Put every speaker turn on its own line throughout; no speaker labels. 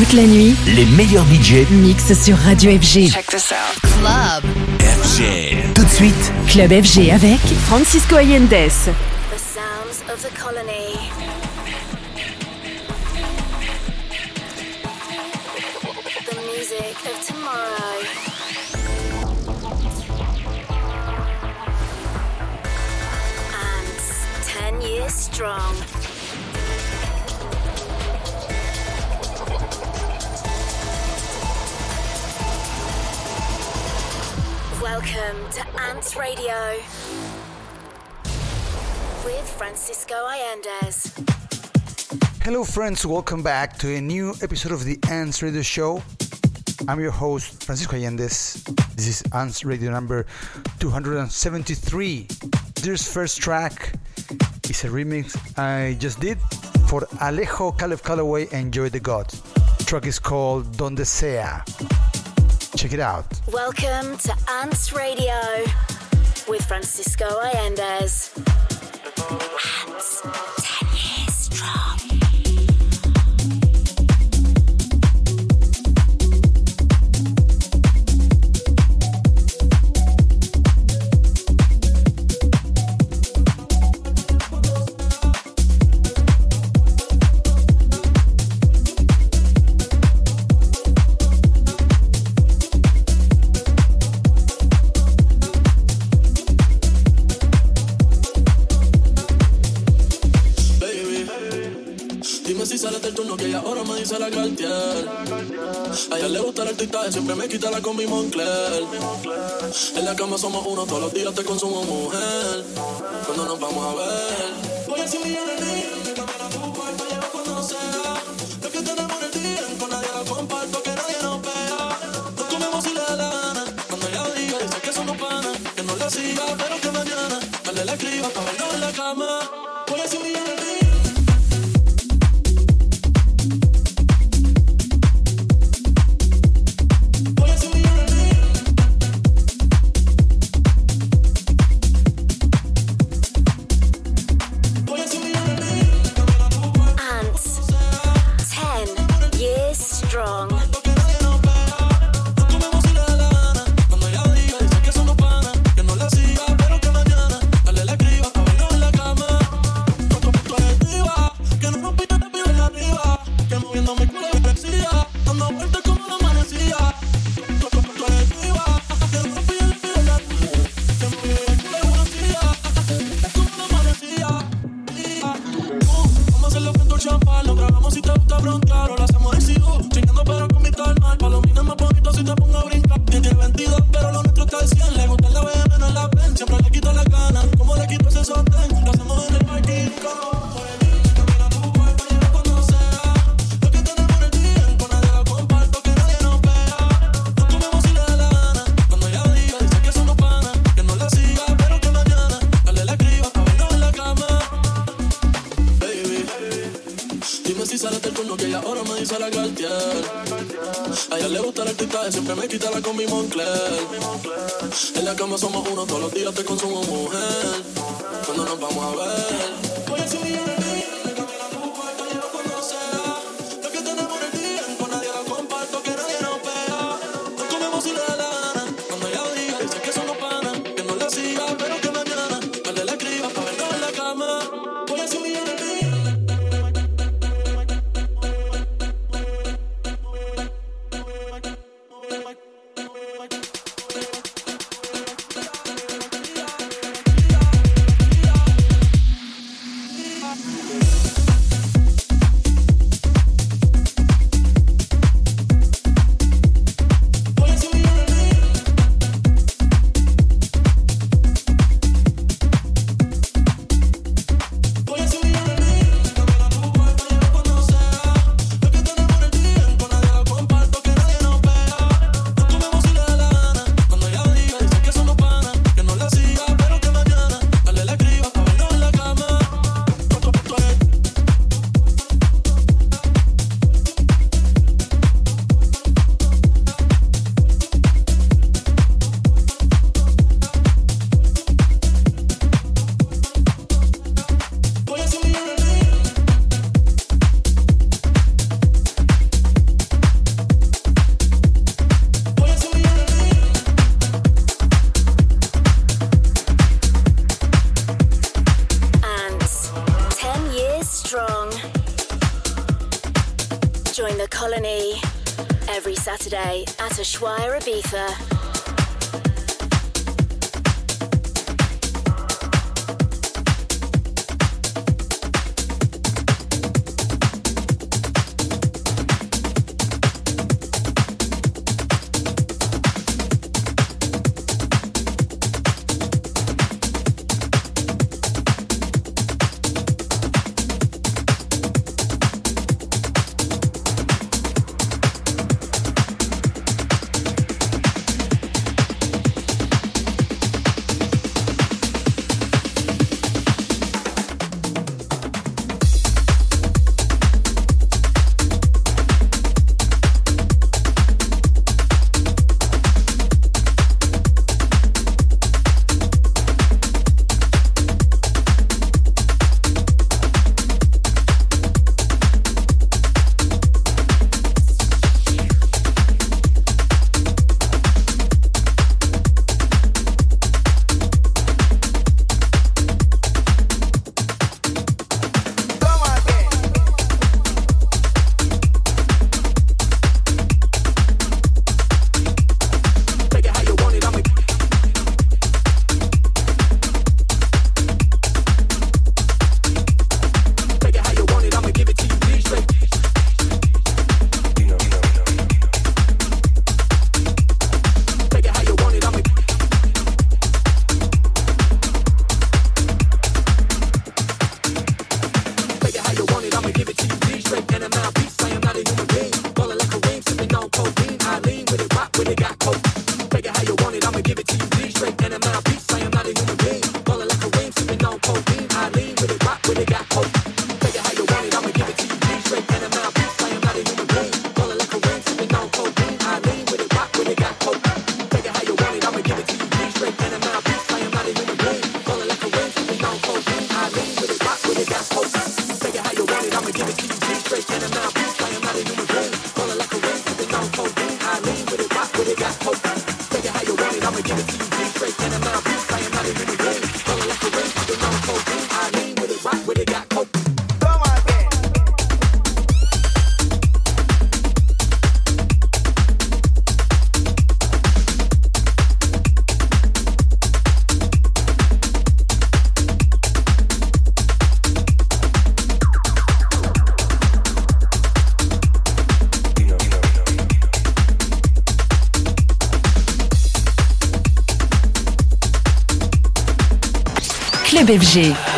Toute la nuit,
les meilleurs budgets
mixent sur Radio FG.
Check this out.
Club
FG. Tout de suite,
Club FG avec Francisco Allende.
The sounds of the colony. The music of tomorrow. And ten years strong. Welcome to Ants Radio with Francisco Allendes.
Hello, friends. Welcome back to a new episode of the Ants Radio Show. I'm your host, Francisco Allendes. This is Ants Radio number 273. This first track is a remix I just did for Alejo Caleb Calloway and Joy the God. The track is called Donde Sea. Check it out.
Welcome to Ants Radio with Francisco Allendes. Ants.
siempre me quita la con mi Moncler. En la cama somos uno, todos los días te consumo mujer. Cuando nos vamos a ver, voy a encender el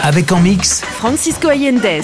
Avec en mix
Francisco Allendez.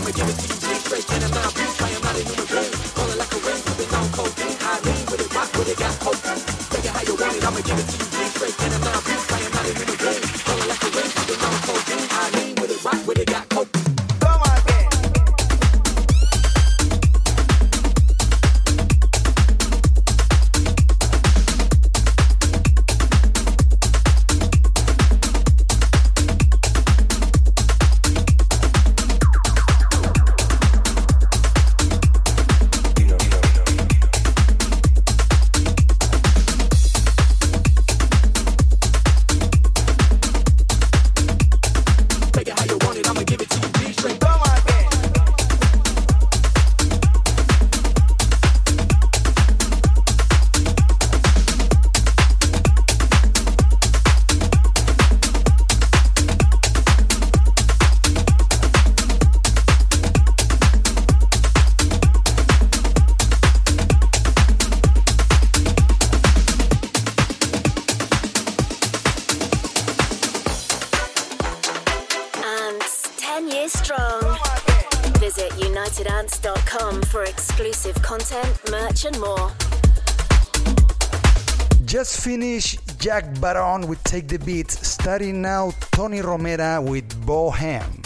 I'ma give it to you straight
to the mouth. Baron with Take the Beat, starting now Tony Romera with Bohem.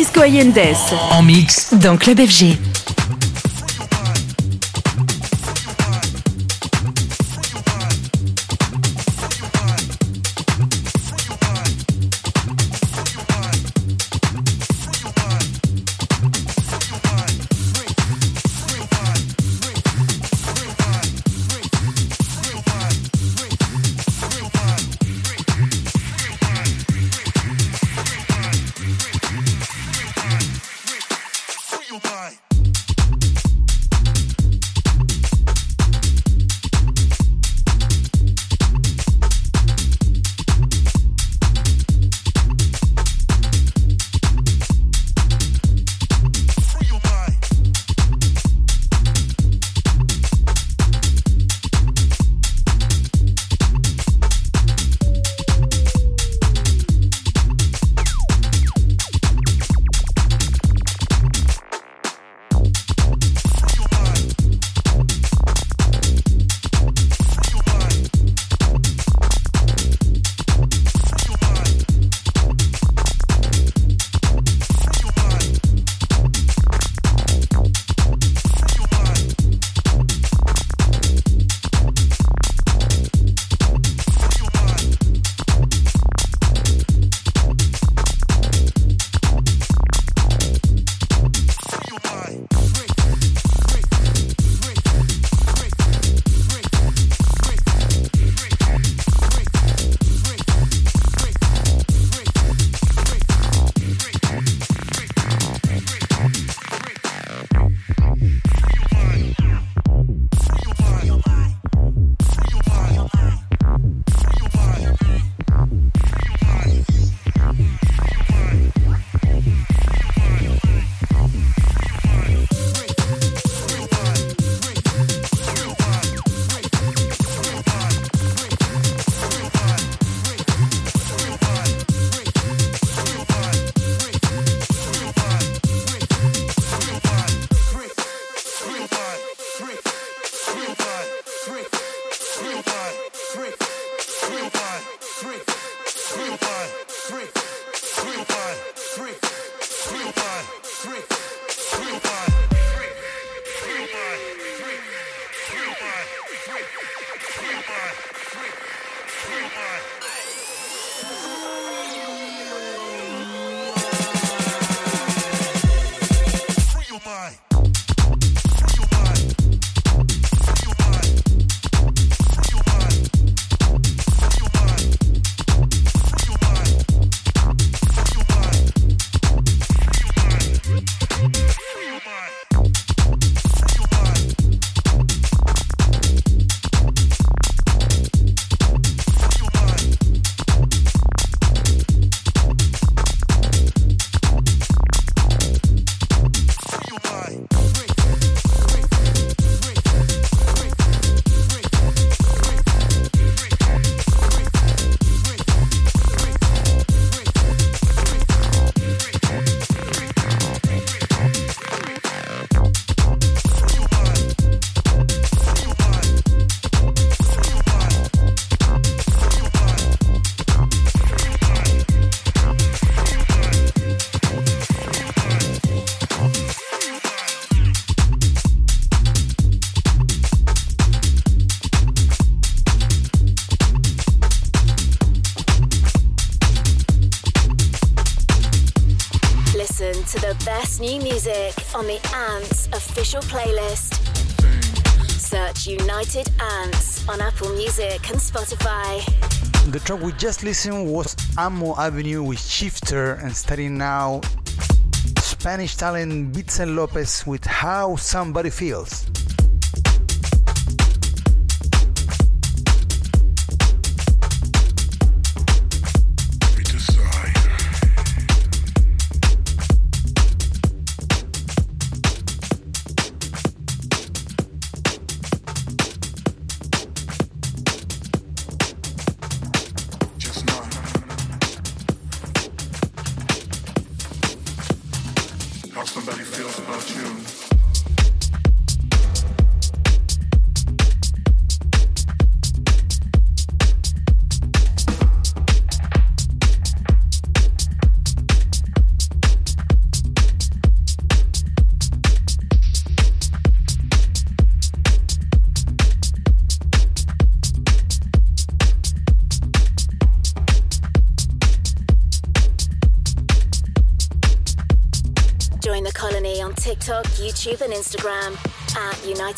Francisco Allendez.
En mix
dans Club FG.
Music and Spotify.
The track we just listened was Amo Avenue with Shifter and starting now Spanish talent Bitzel Lopez with How Somebody Feels.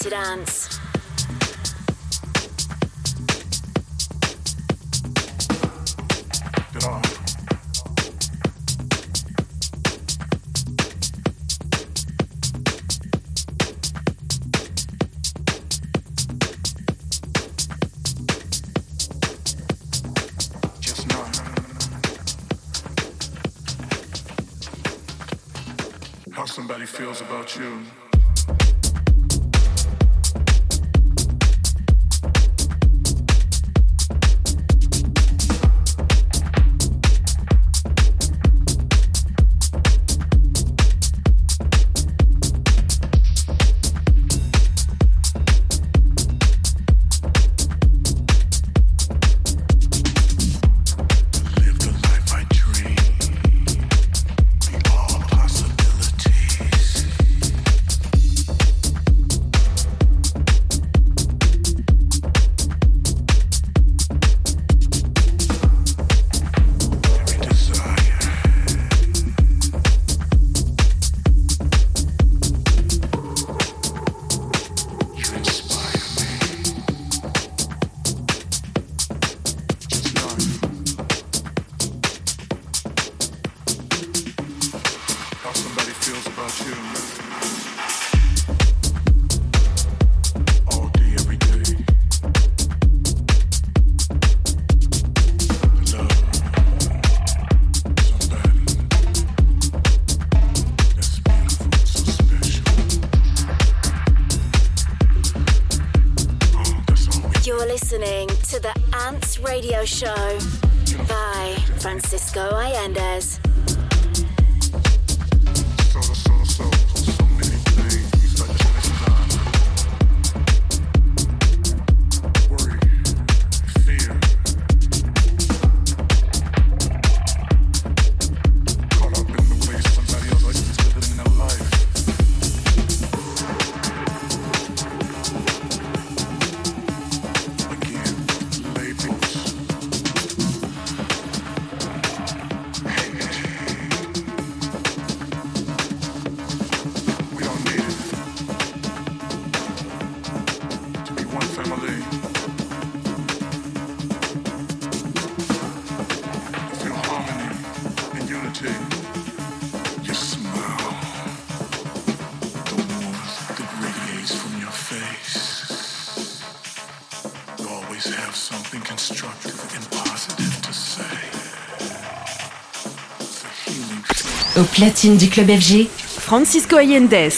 At United
Au platine du club FG, Francisco Allendez.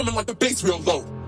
coming like the bass real low.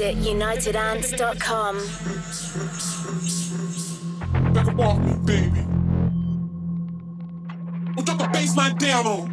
Visit unitedants.com.
Back up off me, baby. We'll drop the baseline down on.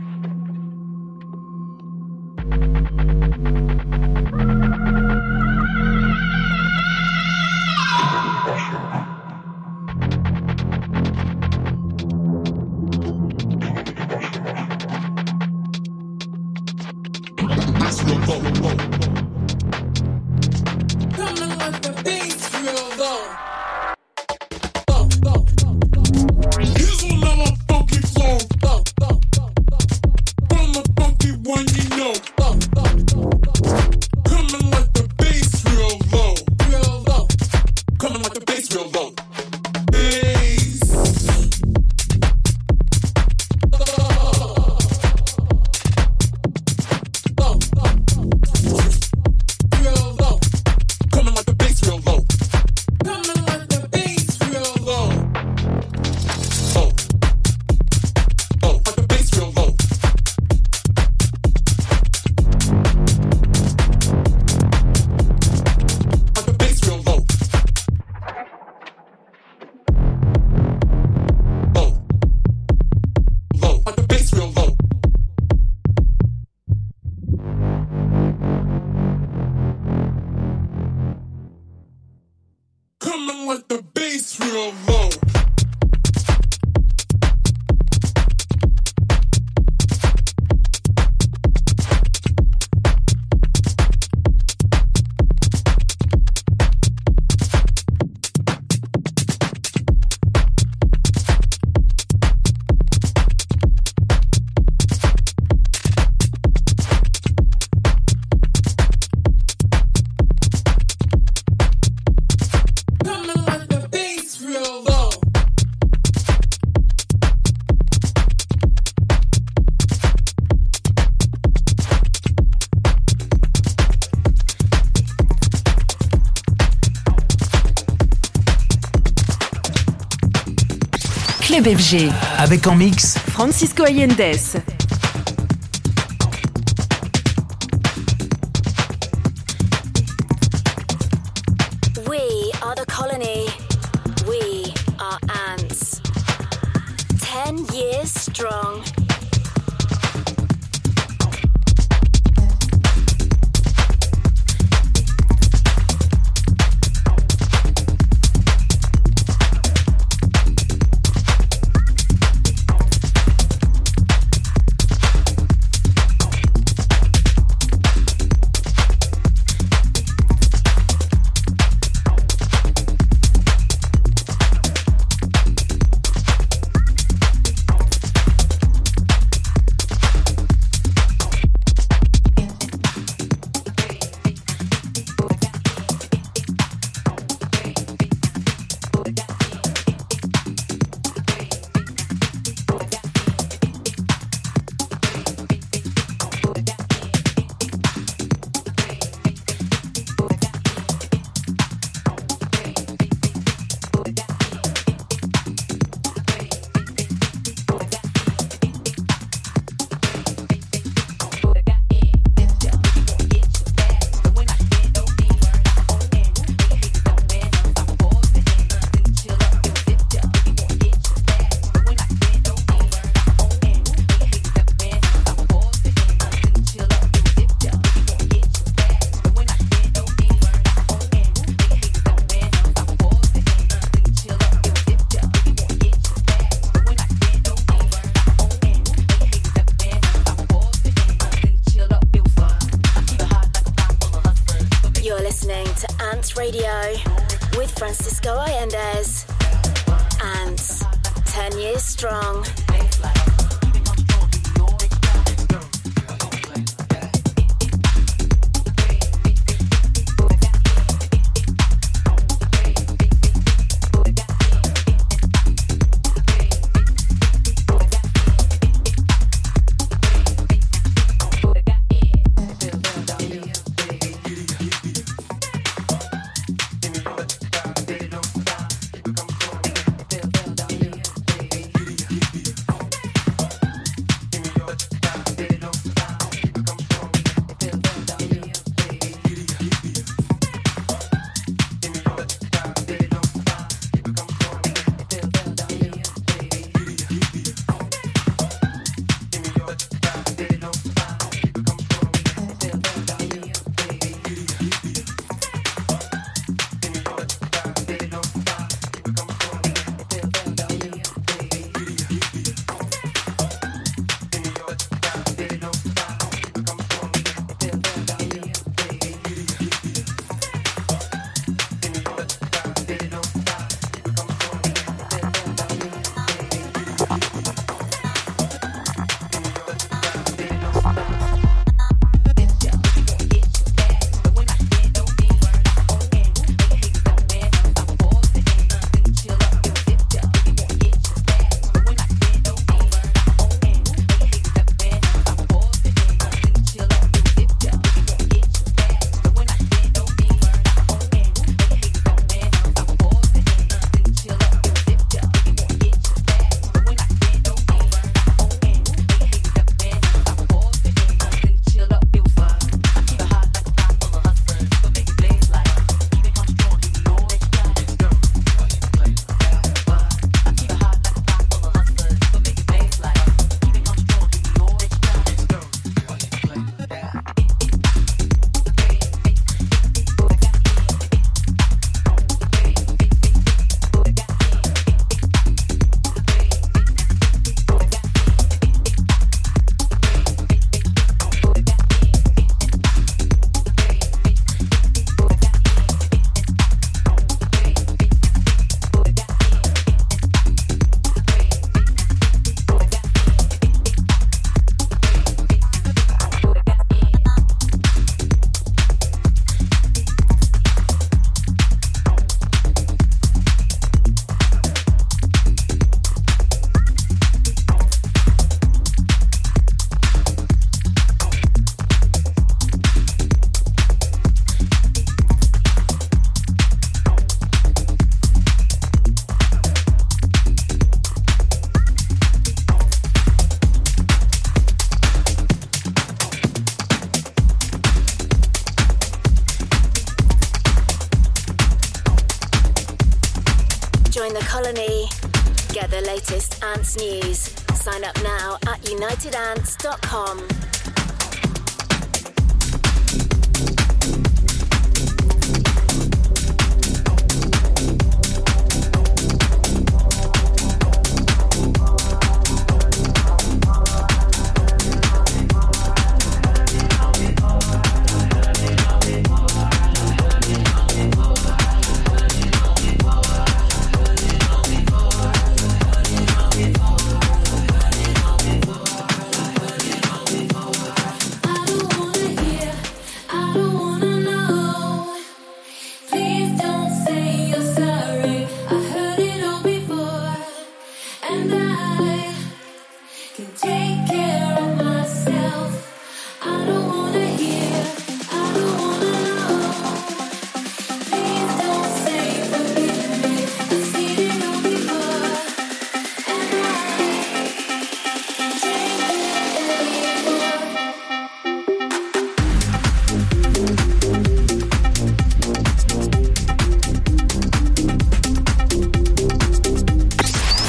Avec en mix
Francisco Allendez.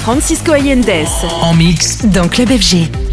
Francisco Allendez.
En mix
dans Club FG.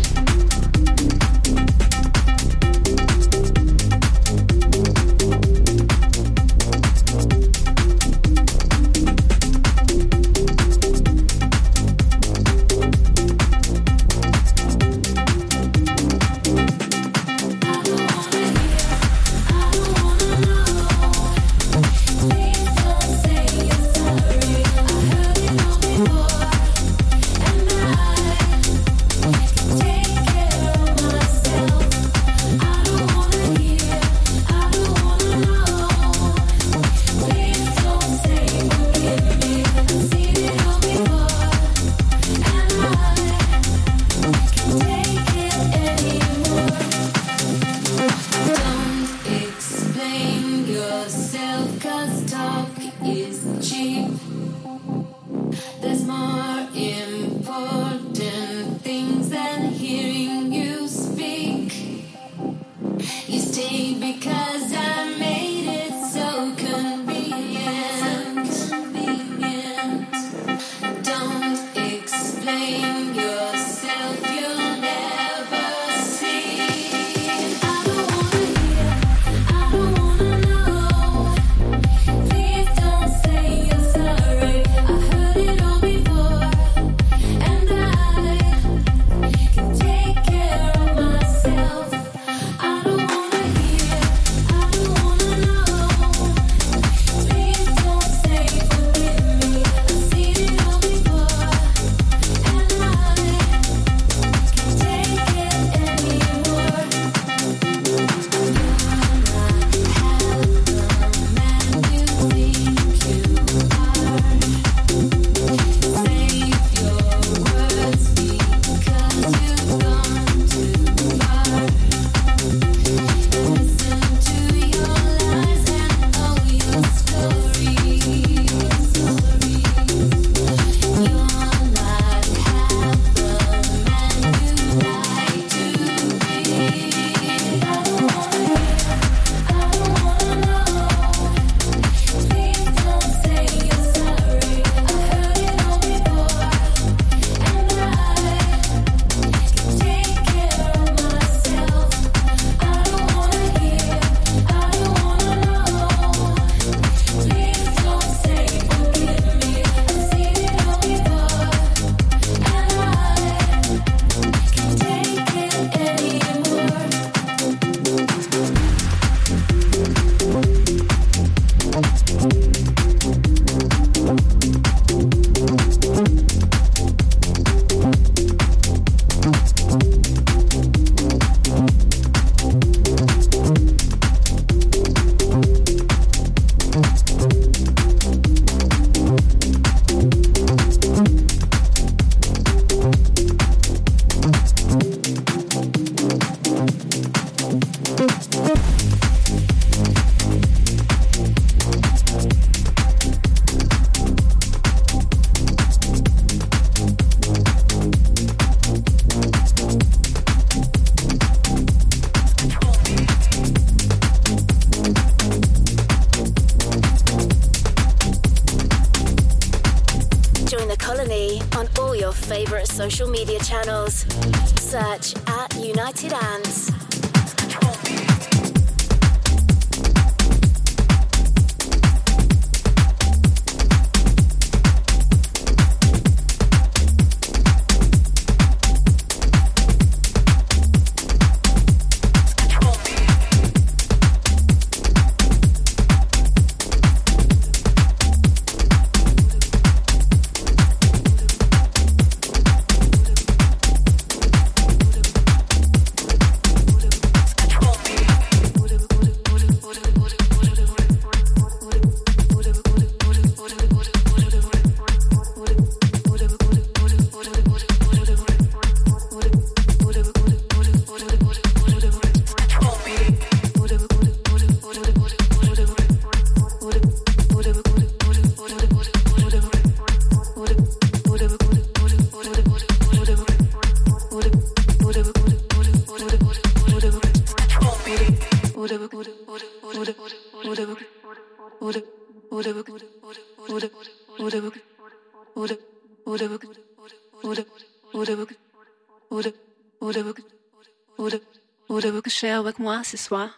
voulez-vous que je avec moi ce soir?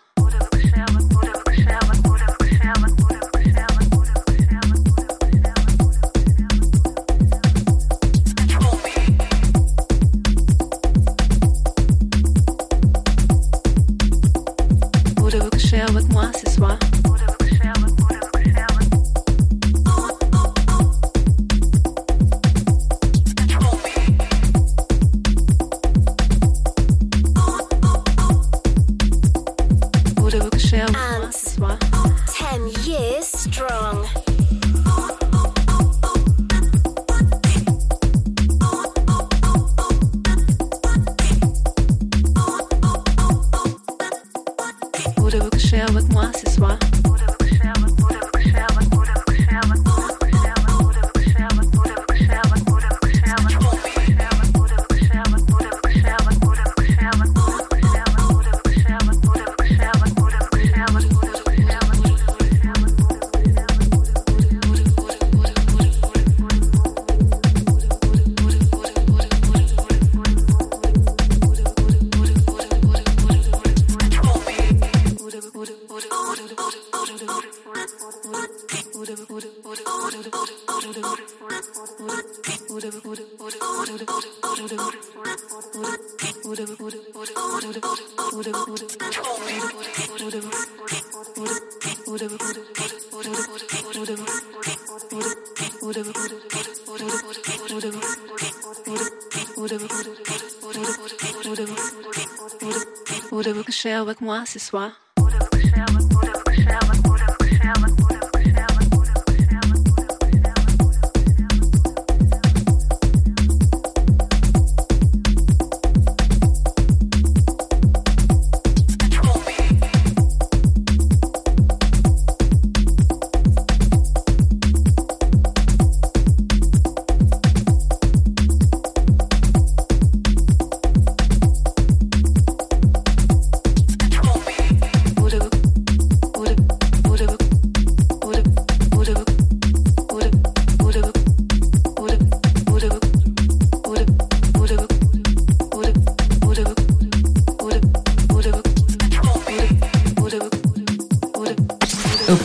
Avec moi ce soir?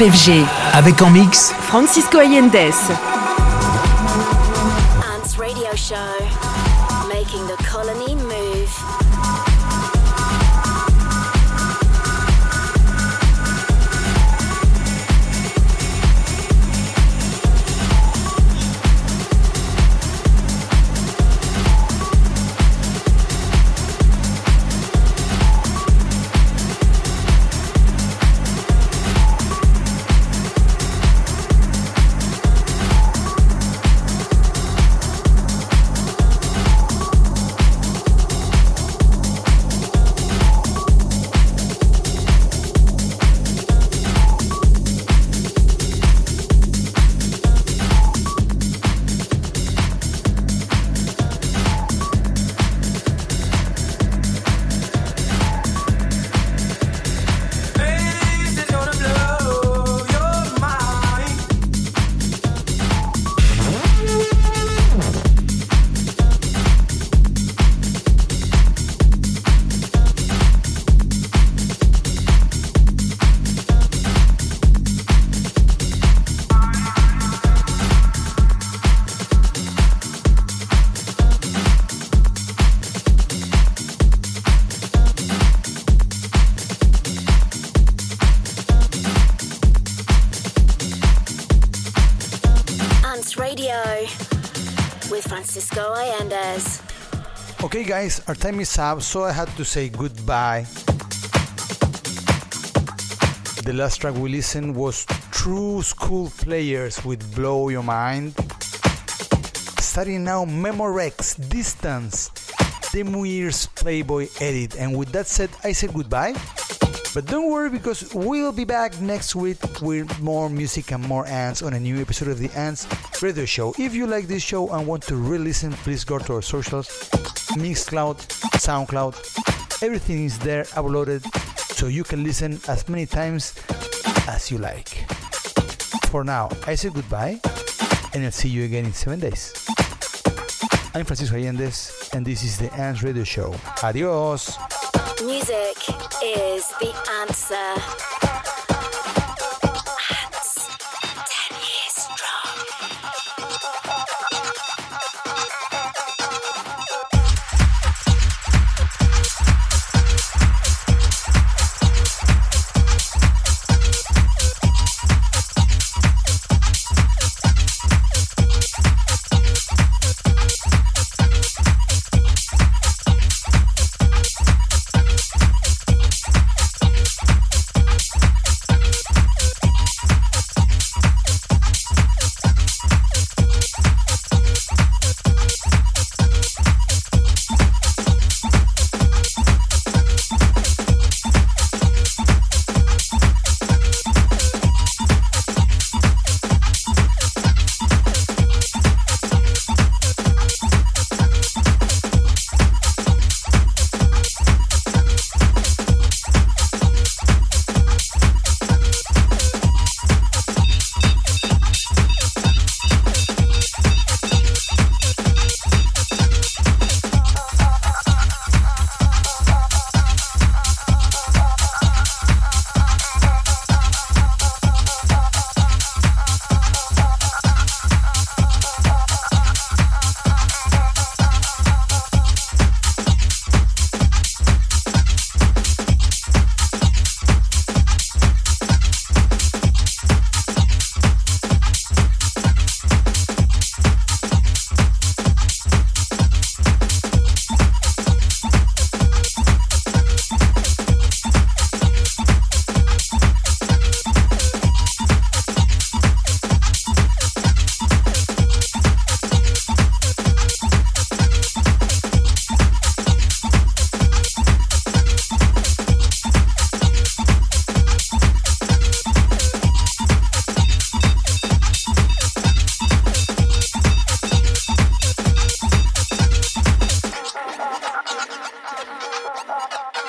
FG.
Avec
en mix
Francisco Allendez.
Guys, our time is up, so I had to say goodbye. The last track we listened was True School Players with Blow Your Mind. Starting now, Memorex Distance the Muir's Playboy edit. And with that said, I say goodbye. But don't worry because we'll be back next week with more music and more ants on a new episode of the Ants Radio Show. If you like this show and want to re-listen, please go to our socials, Mixcloud, SoundCloud. Everything is there uploaded so you can listen as many times as you like. For now, I say goodbye and I'll see you again in seven days. I'm Francisco Allendes and this is the Ants Radio Show. Adios!
Music is the answer.